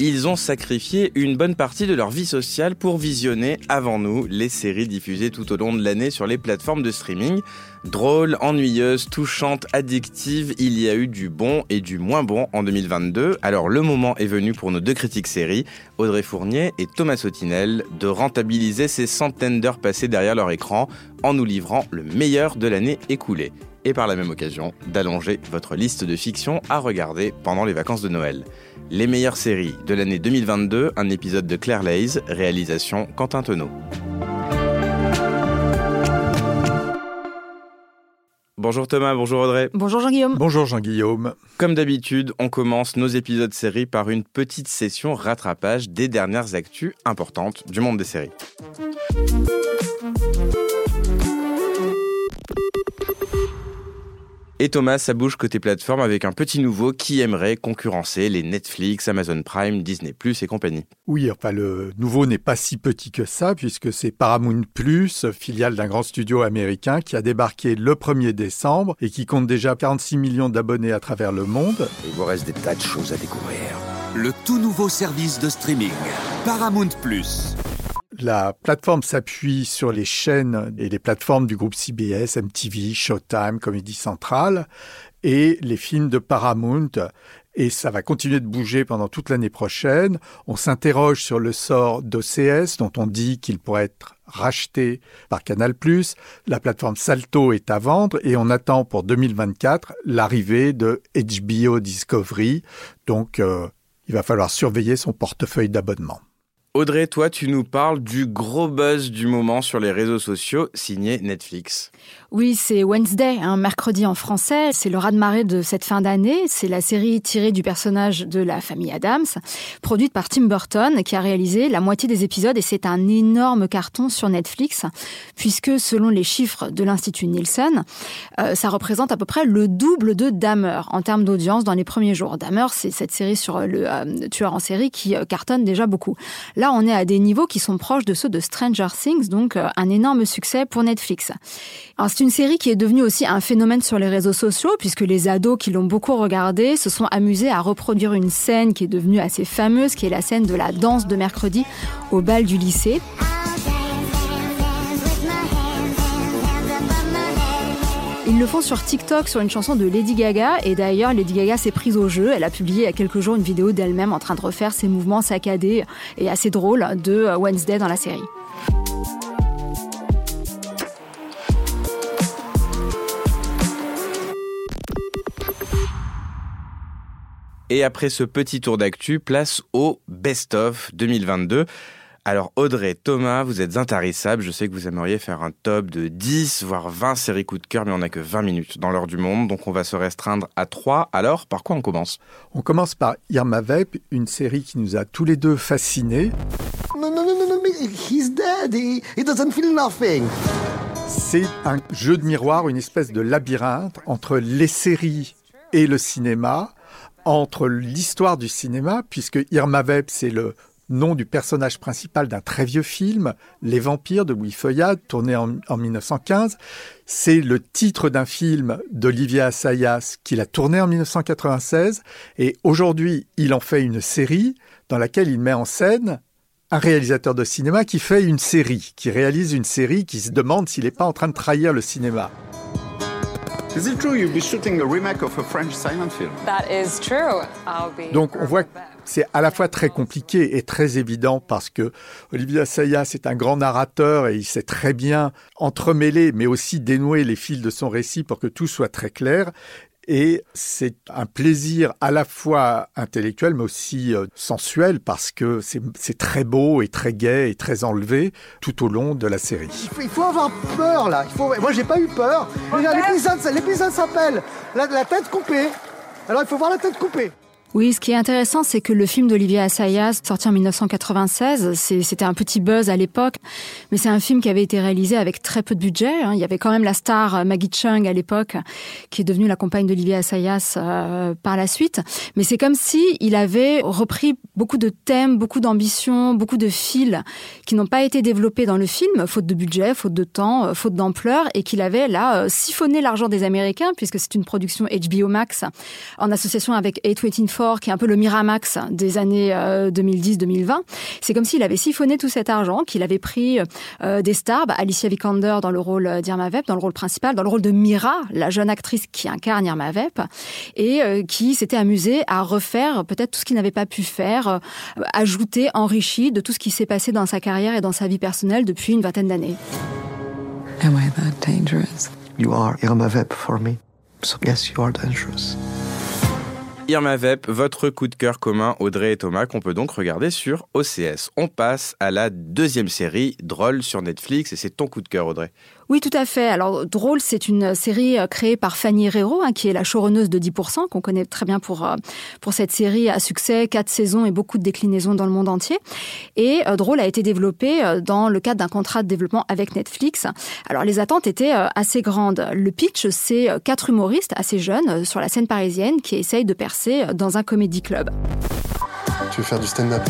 ils ont sacrifié une bonne partie de leur vie sociale pour visionner avant nous les séries diffusées tout au long de l'année sur les plateformes de streaming. Drôles, ennuyeuses, touchantes, addictives, il y a eu du bon et du moins bon en 2022. Alors le moment est venu pour nos deux critiques séries, Audrey Fournier et Thomas Sotinel, de rentabiliser ces centaines d'heures passées derrière leur écran en nous livrant le meilleur de l'année écoulée et par la même occasion d'allonger votre liste de fiction à regarder pendant les vacances de Noël. Les meilleures séries de l'année 2022, un épisode de Claire Lays, réalisation Quentin Tenot. Bonjour Thomas, bonjour Audrey. Bonjour Jean-Guillaume. Bonjour Jean-Guillaume. Comme d'habitude, on commence nos épisodes séries par une petite session rattrapage des dernières actus importantes du monde des séries. Et Thomas, ça bouge côté plateforme avec un petit nouveau qui aimerait concurrencer les Netflix, Amazon Prime, Disney Plus et compagnie. Oui, enfin le nouveau n'est pas si petit que ça puisque c'est Paramount Plus, filiale d'un grand studio américain qui a débarqué le 1er décembre et qui compte déjà 46 millions d'abonnés à travers le monde. Il vous reste des tas de choses à découvrir. Le tout nouveau service de streaming, Paramount Plus. La plateforme s'appuie sur les chaînes et les plateformes du groupe CBS, MTV, Showtime, Comedy Central et les films de Paramount. Et ça va continuer de bouger pendant toute l'année prochaine. On s'interroge sur le sort d'OCS, dont on dit qu'il pourrait être racheté par Canal+. La plateforme Salto est à vendre et on attend pour 2024 l'arrivée de HBO Discovery. Donc, euh, il va falloir surveiller son portefeuille d'abonnement. Audrey, toi, tu nous parles du gros buzz du moment sur les réseaux sociaux, signé Netflix. Oui, c'est Wednesday, mercredi en français. C'est le raz-de-marée de cette fin d'année. C'est la série tirée du personnage de la famille Adams, produite par Tim Burton, qui a réalisé la moitié des épisodes et c'est un énorme carton sur Netflix, puisque selon les chiffres de l'Institut Nielsen, euh, ça représente à peu près le double de Dahmer en termes d'audience dans les premiers jours. Dahmer, c'est cette série sur le euh, tueur en série qui euh, cartonne déjà beaucoup. Là, on est à des niveaux qui sont proches de ceux de Stranger Things, donc un énorme succès pour Netflix. C'est une série qui est devenue aussi un phénomène sur les réseaux sociaux, puisque les ados qui l'ont beaucoup regardée se sont amusés à reproduire une scène qui est devenue assez fameuse, qui est la scène de la danse de mercredi au bal du lycée. Ils le font sur TikTok sur une chanson de Lady Gaga et d'ailleurs Lady Gaga s'est prise au jeu. Elle a publié il y a quelques jours une vidéo d'elle-même en train de refaire ses mouvements saccadés et assez drôles de Wednesday dans la série. Et après ce petit tour d'actu, place au best-of 2022. Alors Audrey, Thomas, vous êtes intarissables. Je sais que vous aimeriez faire un top de 10, voire 20 séries coup de cœur, mais on n'a que 20 minutes dans l'heure du monde, donc on va se restreindre à 3. Alors, par quoi on commence? On commence par Irma Vep, une série qui nous a tous les deux fascinés. Non, non, non, non, non, mais he's dead. He, he doesn't feel nothing. C'est un jeu de miroir, une espèce de labyrinthe entre les séries et le cinéma entre l'histoire du cinéma, puisque Irma Vep, c'est le nom du personnage principal d'un très vieux film, Les Vampires de Louis Feuillade, tourné en, 1915. C'est le titre d'un film d'Olivier Assayas qu'il a tourné en 1996. Et aujourd'hui, il en fait une série dans laquelle il met en scène un réalisateur de cinéma qui fait une série, qui réalise une série qui se demande s'il n'est pas en train de trahir le cinéma. Is it true you'll be shooting a remake of a French silent film? That is true. I'll be Donc on voit c'est à la fois très compliqué et très évident parce que Olivier Assayas est un grand narrateur et il sait très bien entremêler mais aussi dénouer les fils de son récit pour que tout soit très clair. Et c'est un plaisir à la fois intellectuel, mais aussi euh, sensuel, parce que c'est très beau et très gai et très enlevé tout au long de la série. Il faut, il faut avoir peur, là. Il faut... Moi, j'ai pas eu peur. L'épisode s'appelle la, la tête coupée. Alors, il faut voir la tête coupée. Oui, ce qui est intéressant, c'est que le film d'Olivier Assayas, sorti en 1996, c'était un petit buzz à l'époque, mais c'est un film qui avait été réalisé avec très peu de budget. Hein. Il y avait quand même la star euh, Maggie Chung à l'époque, qui est devenue la compagne d'Olivier Assayas euh, par la suite. Mais c'est comme si il avait repris beaucoup de thèmes, beaucoup d'ambitions, beaucoup de fils qui n'ont pas été développés dans le film, faute de budget, faute de temps, euh, faute d'ampleur, et qu'il avait là siphonné l'argent des Américains, puisque c'est une production HBO Max en association avec 824 qui est un peu le Miramax des années 2010-2020. Euh, c'est comme s'il avait siphonné tout cet argent, qu'il avait pris euh, des stars, bah, Alicia Vikander dans le rôle d'Irma Vep, dans le rôle principal, dans le rôle de Mira, la jeune actrice qui incarne Irma Vep, et euh, qui s'était amusée à refaire peut-être tout ce qu'il n'avait pas pu faire, ajouter, enrichi de tout ce qui s'est passé dans sa carrière et dans sa vie personnelle depuis une vingtaine d'années. Am I that dangerous? You are Irma Vep for me. So yes, you are dangerous. Irma Vep, votre coup de cœur commun, Audrey et Thomas, qu'on peut donc regarder sur OCS. On passe à la deuxième série, Drôle sur Netflix, et c'est ton coup de cœur, Audrey. Oui, tout à fait. Alors, Drôle, c'est une série euh, créée par Fanny Herrero, hein, qui est la showrunneuse de 10%, qu'on connaît très bien pour, euh, pour cette série à succès, quatre saisons et beaucoup de déclinaisons dans le monde entier. Et euh, Drôle a été développé dans le cadre d'un contrat de développement avec Netflix. Alors, les attentes étaient assez grandes. Le pitch, c'est quatre humoristes assez jeunes sur la scène parisienne qui essayent de percer dans un comédie club. Tu veux faire du stand-up?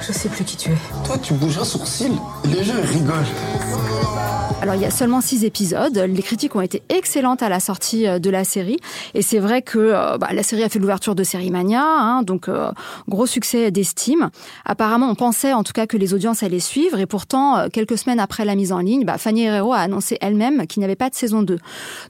Je sais plus qui tu es. Toi, tu bouges un sourcil. Les gens rigolent. Alors il y a seulement six épisodes. Les critiques ont été excellentes à la sortie euh, de la série. Et c'est vrai que euh, bah, la série a fait l'ouverture de Série Mania, hein, donc euh, gros succès d'estime. Apparemment, on pensait en tout cas que les audiences allaient suivre. Et pourtant, quelques semaines après la mise en ligne, bah, Fanny Herrero a annoncé elle-même qu'il n'y avait pas de saison 2.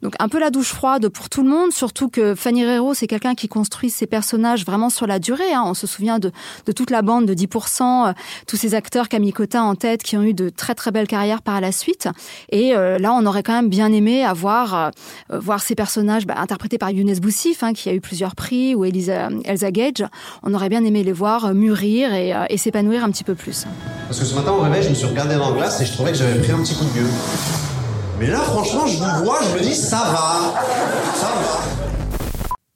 Donc un peu la douche froide pour tout le monde, surtout que Fanny Herrero, c'est quelqu'un qui construit ses personnages vraiment sur la durée. Hein. On se souvient de, de, toute la bande de 10%, tous ces acteurs Camille Cotin en tête qui ont eu de très très belles carrières par la suite. Et euh, là, on aurait quand même bien aimé avoir euh, voir ces personnages bah, interprétés par Younes Boussif, hein, qui a eu plusieurs prix, ou Elisa, Elsa Gage. On aurait bien aimé les voir euh, mûrir et, s'épanouir un petit peu plus. Parce que ce matin au réveil, je me suis regardé dans la glace et je trouvais que j'avais pris un petit coup de gueule. Mais là, franchement, je vous vois, je me dis, ça va, ça va.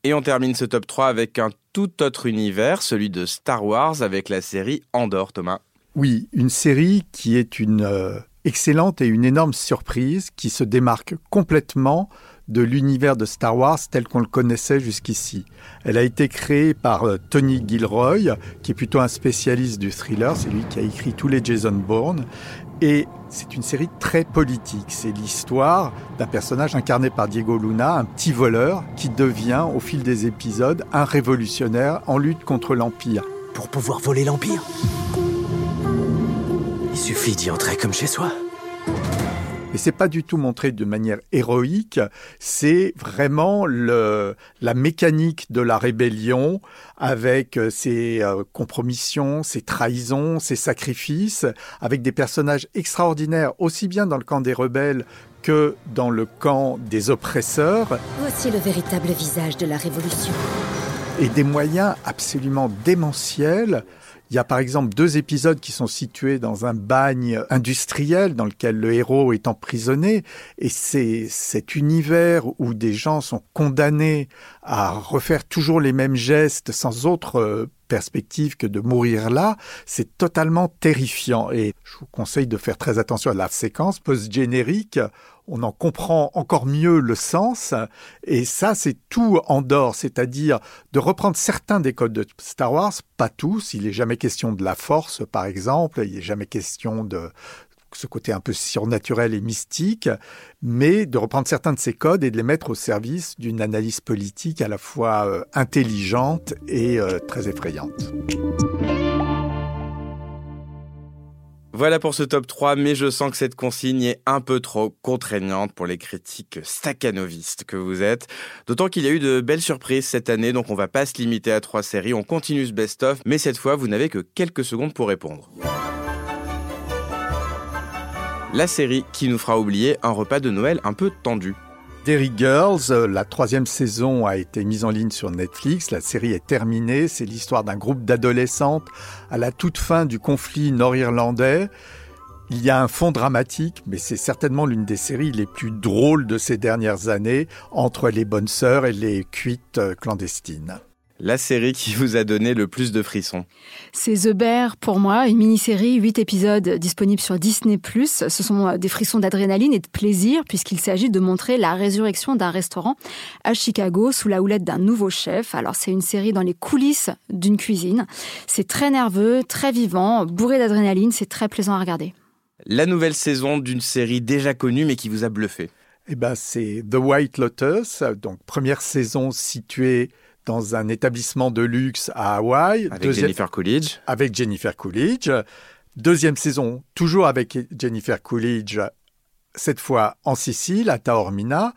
Et on termine ce top 3 avec un tout autre univers, celui de Star Wars, avec la série Andorre, Thomas. Oui, une série qui est une excellente et une énorme surprise qui se démarque complètement de l'univers de Star Wars tel qu'on le connaissait jusqu'ici. Elle a été créée par euh, Tony Gilroy, qui est plutôt un spécialiste du thriller, c'est lui qui a écrit tous les Jason Bourne, et c'est une série très politique. C'est l'histoire d'un personnage incarné par Diego Luna, un petit voleur qui devient, au fil des épisodes, un révolutionnaire en lutte contre l'Empire. Pour pouvoir voler l'Empire il suffit d'y entrer comme chez soi. Et c'est pas du tout montré de manière héroïque, c'est vraiment le, la mécanique de la rébellion avec euh, ses euh, compromissions, ses trahisons, ses sacrifices, avec des personnages extraordinaires aussi bien dans le camp des rebelles que dans le camp des oppresseurs. Voici le véritable visage de la révolution. Et des moyens absolument démentiels il y a par exemple deux épisodes qui sont situés dans un bagne industriel dans lequel le héros est emprisonné et c'est cet univers où des gens sont condamnés à refaire toujours les mêmes gestes sans autre euh, perspective que de mourir là, c'est totalement terrifiant. Et je vous conseille de faire très attention à la séquence post-générique on en comprend encore mieux le sens. Et ça, c'est tout en dehors, c'est-à-dire de reprendre certains des codes de Star Wars, pas tous. Il n'est jamais question de la force, par exemple. Il n'est jamais question de ce côté un peu surnaturel et mystique, mais de reprendre certains de ces codes et de les mettre au service d'une analyse politique à la fois euh, intelligente et euh, très effrayante. Voilà pour ce top 3, mais je sens que cette consigne est un peu trop contraignante pour les critiques staccanovistes que vous êtes. D'autant qu'il y a eu de belles surprises cette année, donc on va pas se limiter à trois séries, on continue ce best-of, mais cette fois vous n'avez que quelques secondes pour répondre. La série qui nous fera oublier un repas de Noël un peu tendu. Derry Girls, euh, la troisième saison a été mise en ligne sur Netflix. La série est terminée. C'est l'histoire d'un groupe d'adolescentes à la toute fin du conflit nord-irlandais. Il y a un fond dramatique, mais c'est certainement l'une des séries les plus drôles de ces dernières années entre les bonnes sœurs et les cuites euh, clandestines. La série qui vous a donné le plus de frissons C'est The Bear pour moi, une mini-série, 8 épisodes disponibles sur Disney+. Ce sont euh, des frissons d'adrénaline et de plaisir puisqu'il s'agit de montrer la résurrection d'un restaurant à Chicago sous la houlette d'un nouveau chef. Alors c'est une série dans les coulisses d'une cuisine. C'est très nerveux, très vivant, bourré d'adrénaline, c'est très plaisant à regarder. La nouvelle saison d'une série déjà connue mais qui vous a bluffé eh ben, c'est The White Lotus, donc première saison située dans un établissement de luxe à Hawaï. Avec Jennifer Coolidge. Avec Jennifer Coolidge. Deuxième saison, toujours avec Jennifer Coolidge, cette fois en Sicile, à Taormina.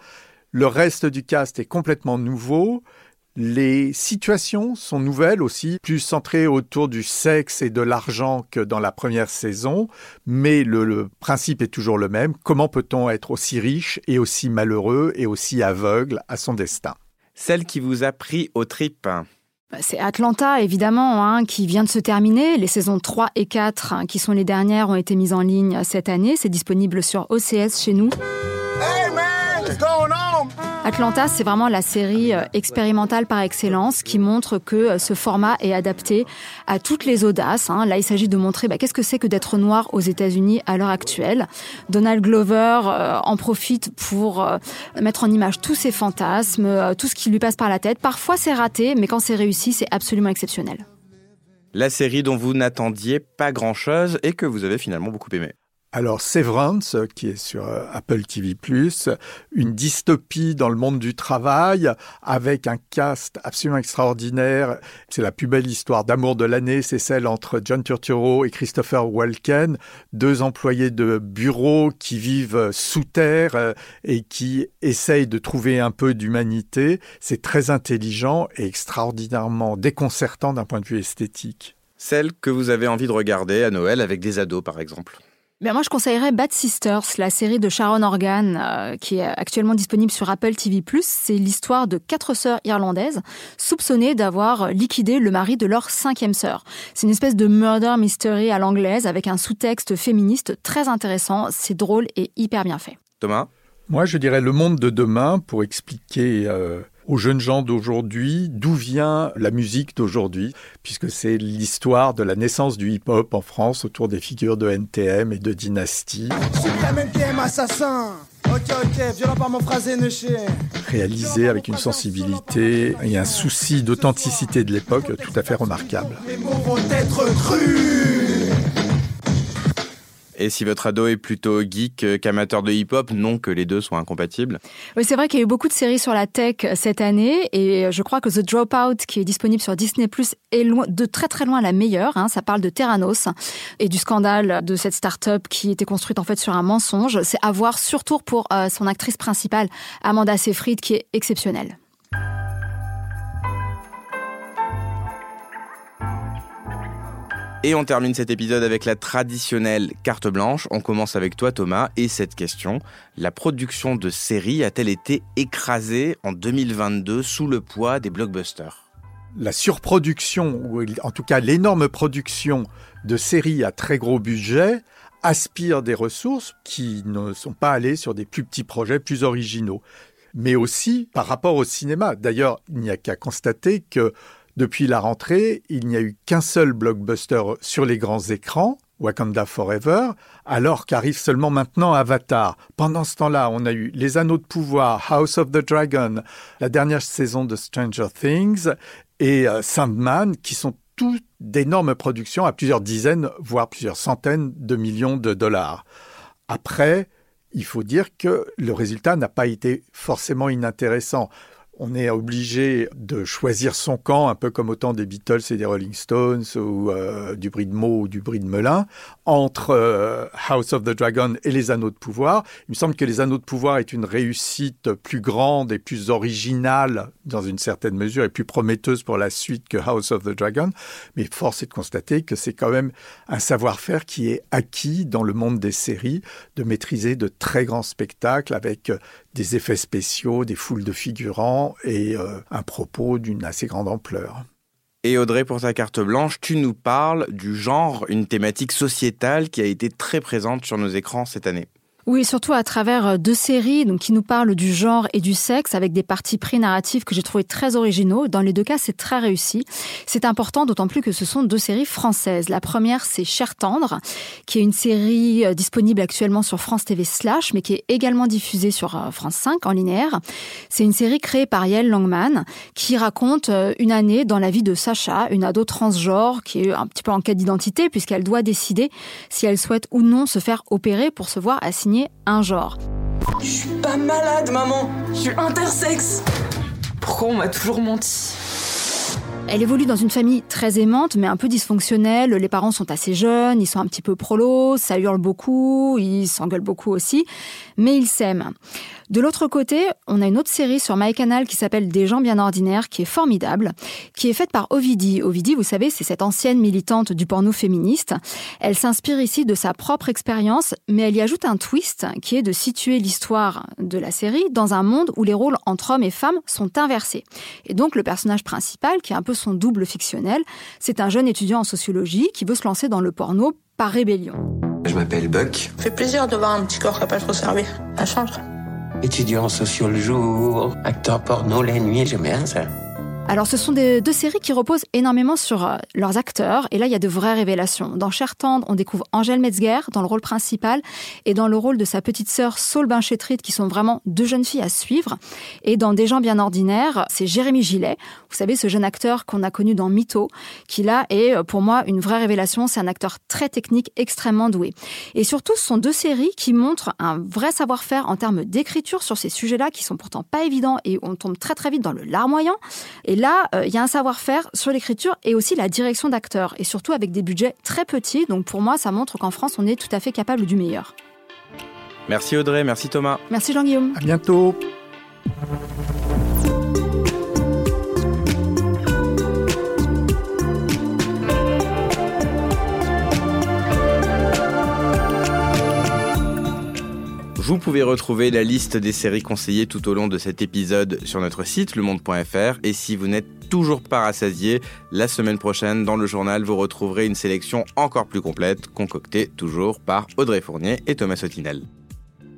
Le reste du cast est complètement nouveau. Les situations sont nouvelles aussi, plus centrées autour du sexe et de l'argent que dans la première saison, mais le, le principe est toujours le même. Comment peut-on être aussi riche et aussi malheureux et aussi aveugle à son destin? Celle qui vous a pris au trip bah, c'est Atlanta, évidemment, hein, qui vient de se terminer. Les saisons 3 et 4, hein, qui sont les dernières, ont été mises en ligne cette année. C'est disponible sur OCS chez nous. Hey man, what's going on? Atlanta, c'est vraiment la série euh, expérimentale par excellence qui montre que euh, ce format est adapté à toutes les audaces. Hein. Là, il s'agit de montrer bah, qu'est-ce que c'est que d'être noir aux États-Unis à l'heure actuelle. Donald Glover euh, en profite pour mettre en image tous ses fantasmes, tout ce qui lui passe par la tête. Parfois, c'est raté, mais quand c'est réussi, c'est absolument exceptionnel. La série dont vous n'attendiez pas grand-chose et que vous avez finalement beaucoup aimé. Alors Severance, qui est sur euh, Apple TV+, une dystopie dans le monde du travail avec un cast absolument extraordinaire. C'est la plus belle histoire d'amour de l'année, c'est celle entre John Turturro et Christopher Walken, deux employés de bureau qui vivent sous terre euh, et qui essayent de trouver un peu d'humanité. C'est très intelligent et extraordinairement déconcertant d'un point de vue esthétique. Celle que vous avez envie de regarder à Noël avec des ados, par exemple ben moi, je conseillerais Bad Sisters, la série de Sharon Organ, euh, qui est actuellement disponible sur Apple TV+. C'est l'histoire de quatre sœurs irlandaises soupçonnées d'avoir liquidé le mari de leur cinquième sœur. C'est une espèce de murder mystery à l'anglaise avec un sous-texte féministe très intéressant. C'est drôle et hyper bien fait. Thomas? Moi, je dirais Le Monde de demain pour expliquer euh, aux jeunes gens d'aujourd'hui d'où vient la musique d'aujourd'hui, puisque c'est l'histoire de la naissance du hip-hop en France autour des figures de NTM et de Dynasty. assassin Ok, ok, violent par mon phrasé Réalisé avec une sensibilité et un souci d'authenticité de l'époque tout à fait remarquable. Les mots vont être crus et si votre ado est plutôt geek qu'amateur de hip-hop, non que les deux soient incompatibles. Oui, c'est vrai qu'il y a eu beaucoup de séries sur la tech cette année et je crois que The Dropout, qui est disponible sur Disney+, est de très très loin la meilleure. Hein. Ça parle de Terranos et du scandale de cette start-up qui était construite en fait sur un mensonge. C'est à voir surtout pour euh, son actrice principale, Amanda Seyfried, qui est exceptionnelle. Et on termine cet épisode avec la traditionnelle carte blanche. On commence avec toi Thomas et cette question. La production de séries a-t-elle été écrasée en 2022 sous le poids des blockbusters? La surproduction, ou en tout cas l'énorme production de séries à très gros budget, aspire des ressources qui ne sont pas allées sur des plus petits projets plus originaux mais aussi par rapport au cinéma. D'ailleurs, il n'y a qu'à constater que depuis la rentrée, il n'y a eu qu'un seul blockbuster sur les grands écrans, Wakanda Forever, alors qu'arrive seulement maintenant Avatar. Pendant ce temps-là, on a eu Les Anneaux de Pouvoir, House of the Dragon, la dernière saison de Stranger Things et euh, Sandman, qui sont toutes d'énormes productions à plusieurs dizaines, voire plusieurs centaines de millions de dollars. Après, il faut dire que le résultat n'a pas été forcément inintéressant on est obligé de choisir son camp, un peu comme au temps des Beatles et des Rolling Stones, ou euh, du bris de Meaux ou du bris de Melun, entre euh, House of the Dragon et les Anneaux de Pouvoir. Il me semble que les Anneaux de Pouvoir est une réussite plus grande et plus originale, dans une certaine mesure, et plus prometteuse pour la suite que House of the Dragon. Mais force est de constater que c'est quand même un savoir-faire qui est acquis dans le monde des séries, de maîtriser de très grands spectacles avec des effets spéciaux, des foules de figurants et euh, un propos d'une assez grande ampleur. Et Audrey, pour ta carte blanche, tu nous parles du genre, une thématique sociétale qui a été très présente sur nos écrans cette année. Oui, surtout à travers euh, deux séries donc, qui nous parlent du genre et du sexe avec des parties pris narratives que j'ai trouvé très originaux. Dans les deux cas, c'est très réussi. C'est important d'autant plus que ce sont deux séries françaises. La première, c'est Cher Tendre, qui est une série euh, disponible actuellement sur France TV Slash, mais qui est également diffusée sur euh, France 5 en linéaire. C'est une série créée par Yael Langman qui raconte une année dans la vie de Sacha, une ado transgenre qui est un petit peu en quête d'identité puisqu'elle doit décider si elle souhaite ou non se faire opérer pour se voir assigner un genre. Je suis pas malade, maman. Je suis intersexe. Pourquoi on m'a toujours menti? Elle évolue dans une famille très aimante, mais un peu dysfonctionnelle. Les parents sont assez jeunes, ils sont un petit peu prolos, ça hurle beaucoup, ils s'engueulent beaucoup aussi, mais ils s'aiment. De l'autre côté, on a une autre série sur MyCanal qui s'appelle Des gens bien ordinaires, qui est formidable, qui est faite par Ovidie. Ovidie, vous savez, c'est cette ancienne militante du porno féministe. Elle s'inspire ici de sa propre expérience, mais elle y ajoute un twist qui est de situer l'histoire de la série dans un monde où les rôles entre hommes et femmes sont inversés. Et donc le personnage principal, qui est un peu son double fictionnel, c'est un jeune étudiant en sociologie qui veut se lancer dans le porno par rébellion. Je m'appelle Buck. Ça fait plaisir de voir un petit corps capable de se servir. Ça change. Étudiant sociaux le jour, acteur porno la nuit, j'aime bien ça. Alors, ce sont des, deux séries qui reposent énormément sur euh, leurs acteurs. Et là, il y a de vraies révélations. Dans Cher Tendre, on découvre Angèle Metzger dans le rôle principal et dans le rôle de sa petite sœur Saul Binchetrit, qui sont vraiment deux jeunes filles à suivre. Et dans Des gens bien ordinaires, c'est Jérémy Gillet. Vous savez, ce jeune acteur qu'on a connu dans Mytho, qui là est euh, pour moi une vraie révélation. C'est un acteur très technique, extrêmement doué. Et surtout, ce sont deux séries qui montrent un vrai savoir-faire en termes d'écriture sur ces sujets-là qui sont pourtant pas évidents et on tombe très très vite dans le larmoyant. Et et là, euh, il y a un savoir-faire sur l'écriture et aussi la direction d'acteurs, et surtout avec des budgets très petits. Donc pour moi, ça montre qu'en France, on est tout à fait capable du meilleur. Merci Audrey, merci Thomas. Merci Jean-Guillaume. À bientôt. Vous pouvez retrouver la liste des séries conseillées tout au long de cet épisode sur notre site lemonde.fr et si vous n'êtes toujours pas rassasié, la semaine prochaine dans le journal vous retrouverez une sélection encore plus complète concoctée toujours par Audrey Fournier et Thomas Sotinel.